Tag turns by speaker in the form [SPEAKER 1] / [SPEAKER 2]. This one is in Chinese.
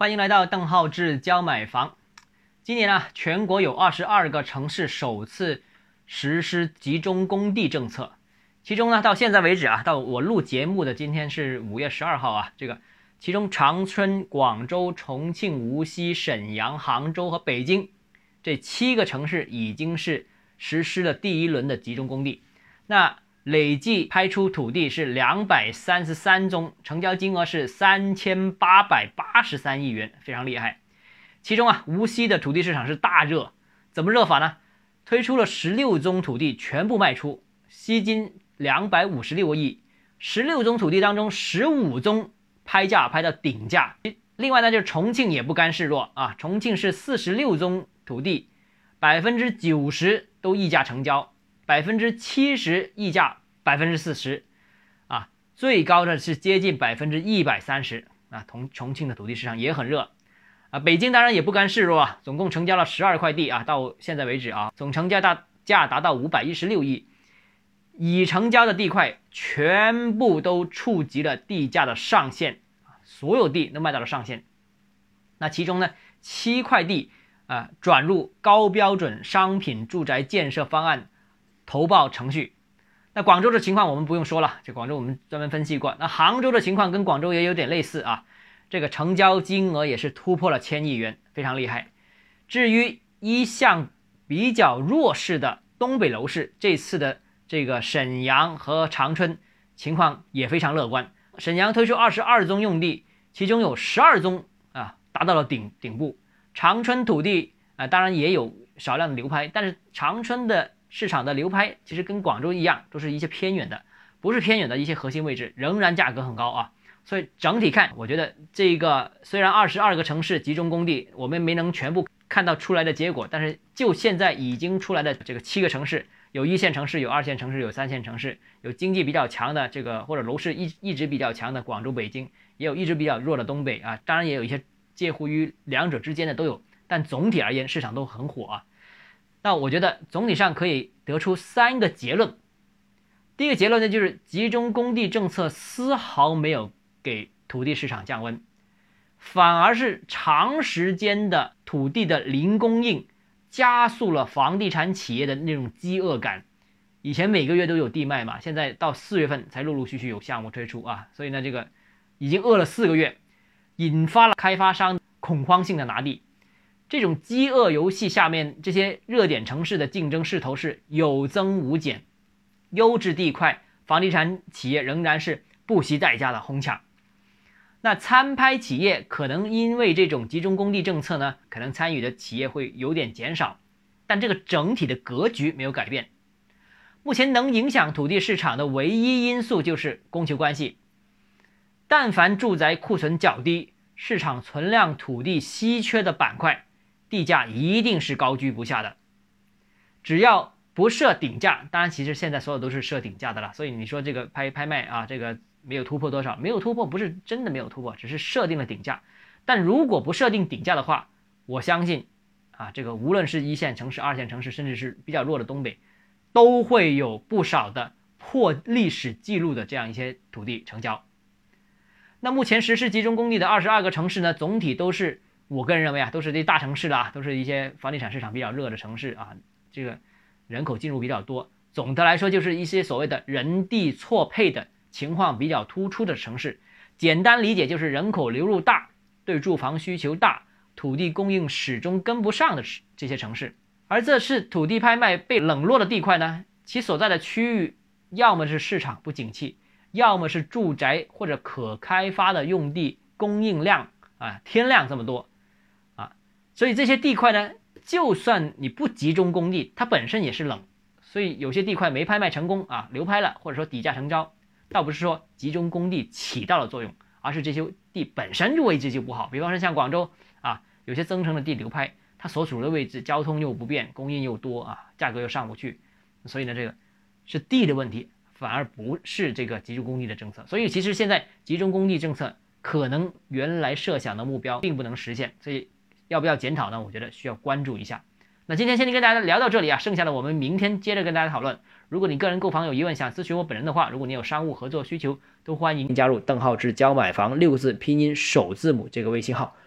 [SPEAKER 1] 欢迎来到邓浩志教买房。今年呢，全国有二十二个城市首次实施集中供地政策，其中呢，到现在为止啊，到我录节目的今天是五月十二号啊，这个其中长春、广州、重庆、无锡、沈阳、杭州和北京这七个城市已经是实施了第一轮的集中供地，那。累计拍出土地是两百三十三宗，成交金额是三千八百八十三亿元，非常厉害。其中啊，无锡的土地市场是大热，怎么热法呢？推出了十六宗土地全部卖出，吸金两百五十六亿。十六宗土地当中，十五宗拍价拍到顶价。另外呢，就是重庆也不甘示弱啊，重庆是四十六宗土地，百分之九十都溢价成交。百分之七十溢价百分之四十，啊，最高的是接近百分之一百三十啊。同重庆的土地市场也很热啊。北京当然也不甘示弱啊，总共成交了十二块地啊，到现在为止啊，总成交大价达到五百一十六亿，已成交的地块全部都触及了地价的上限啊，所有地都卖到了上限。那其中呢，七块地啊转入高标准商品住宅建设方案。投报程序，那广州的情况我们不用说了，这广州我们专门分析过。那杭州的情况跟广州也有点类似啊，这个成交金额也是突破了千亿元，非常厉害。至于一向比较弱势的东北楼市，这次的这个沈阳和长春情况也非常乐观。沈阳推出二十二宗用地，其中有十二宗啊达到了顶顶部。长春土地啊，当然也有少量的流拍，但是长春的。市场的流拍其实跟广州一样，都是一些偏远的，不是偏远的一些核心位置，仍然价格很高啊。所以整体看，我觉得这个虽然二十二个城市集中供地，我们没能全部看到出来的结果，但是就现在已经出来的这个七个城市，有一线城市，有二线城市，有三线城市，有经济比较强的这个或者楼市一一直比较强的广州、北京，也有一直比较弱的东北啊，当然也有一些介乎于两者之间的都有，但总体而言市场都很火啊。那我觉得总体上可以得出三个结论。第一个结论呢，就是集中供地政策丝毫没有给土地市场降温，反而是长时间的土地的零供应，加速了房地产企业的那种饥饿感。以前每个月都有地卖嘛，现在到四月份才陆陆续续有项目推出啊，所以呢，这个已经饿了四个月，引发了开发商恐慌性的拿地。这种饥饿游戏下面，这些热点城市的竞争势头是有增无减，优质地块，房地产企业仍然是不惜代价的哄抢。那参拍企业可能因为这种集中供地政策呢，可能参与的企业会有点减少，但这个整体的格局没有改变。目前能影响土地市场的唯一因素就是供求关系，但凡住宅库存较低、市场存量土地稀缺的板块。地价一定是高居不下的，只要不设顶价，当然其实现在所有都是设顶价的了。所以你说这个拍拍卖啊，这个没有突破多少，没有突破不是真的没有突破，只是设定了顶价。但如果不设定顶价的话，我相信啊，这个无论是一线城市、二线城市，甚至是比较弱的东北，都会有不少的破历史记录的这样一些土地成交。那目前实施集中供地的二十二个城市呢，总体都是。我个人认为啊，都是这大城市的啊，都是一些房地产市场比较热的城市啊，这个人口进入比较多。总的来说，就是一些所谓的人地错配的情况比较突出的城市。简单理解就是人口流入大，对住房需求大，土地供应始终跟不上的这些城市。而这是土地拍卖被冷落的地块呢，其所在的区域要么是市场不景气，要么是住宅或者可开发的用地供应量啊天量这么多。所以这些地块呢，就算你不集中供地，它本身也是冷。所以有些地块没拍卖成功啊，流拍了，或者说底价成交，倒不是说集中供地起到了作用，而是这些地本身就位置就不好。比方说像广州啊，有些增城的地流拍，它所处的位置交通又不便，供应又多啊，价格又上不去。所以呢，这个是地的问题，反而不是这个集中供地的政策。所以其实现在集中供地政策可能原来设想的目标并不能实现，所以。要不要检讨呢？我觉得需要关注一下。那今天先跟大家聊到这里啊，剩下的我们明天接着跟大家讨论。如果你个人购房有疑问，想咨询我本人的话，如果你有商务合作需求，都欢迎加入邓浩志教买房六个字拼音首字母这个微信号。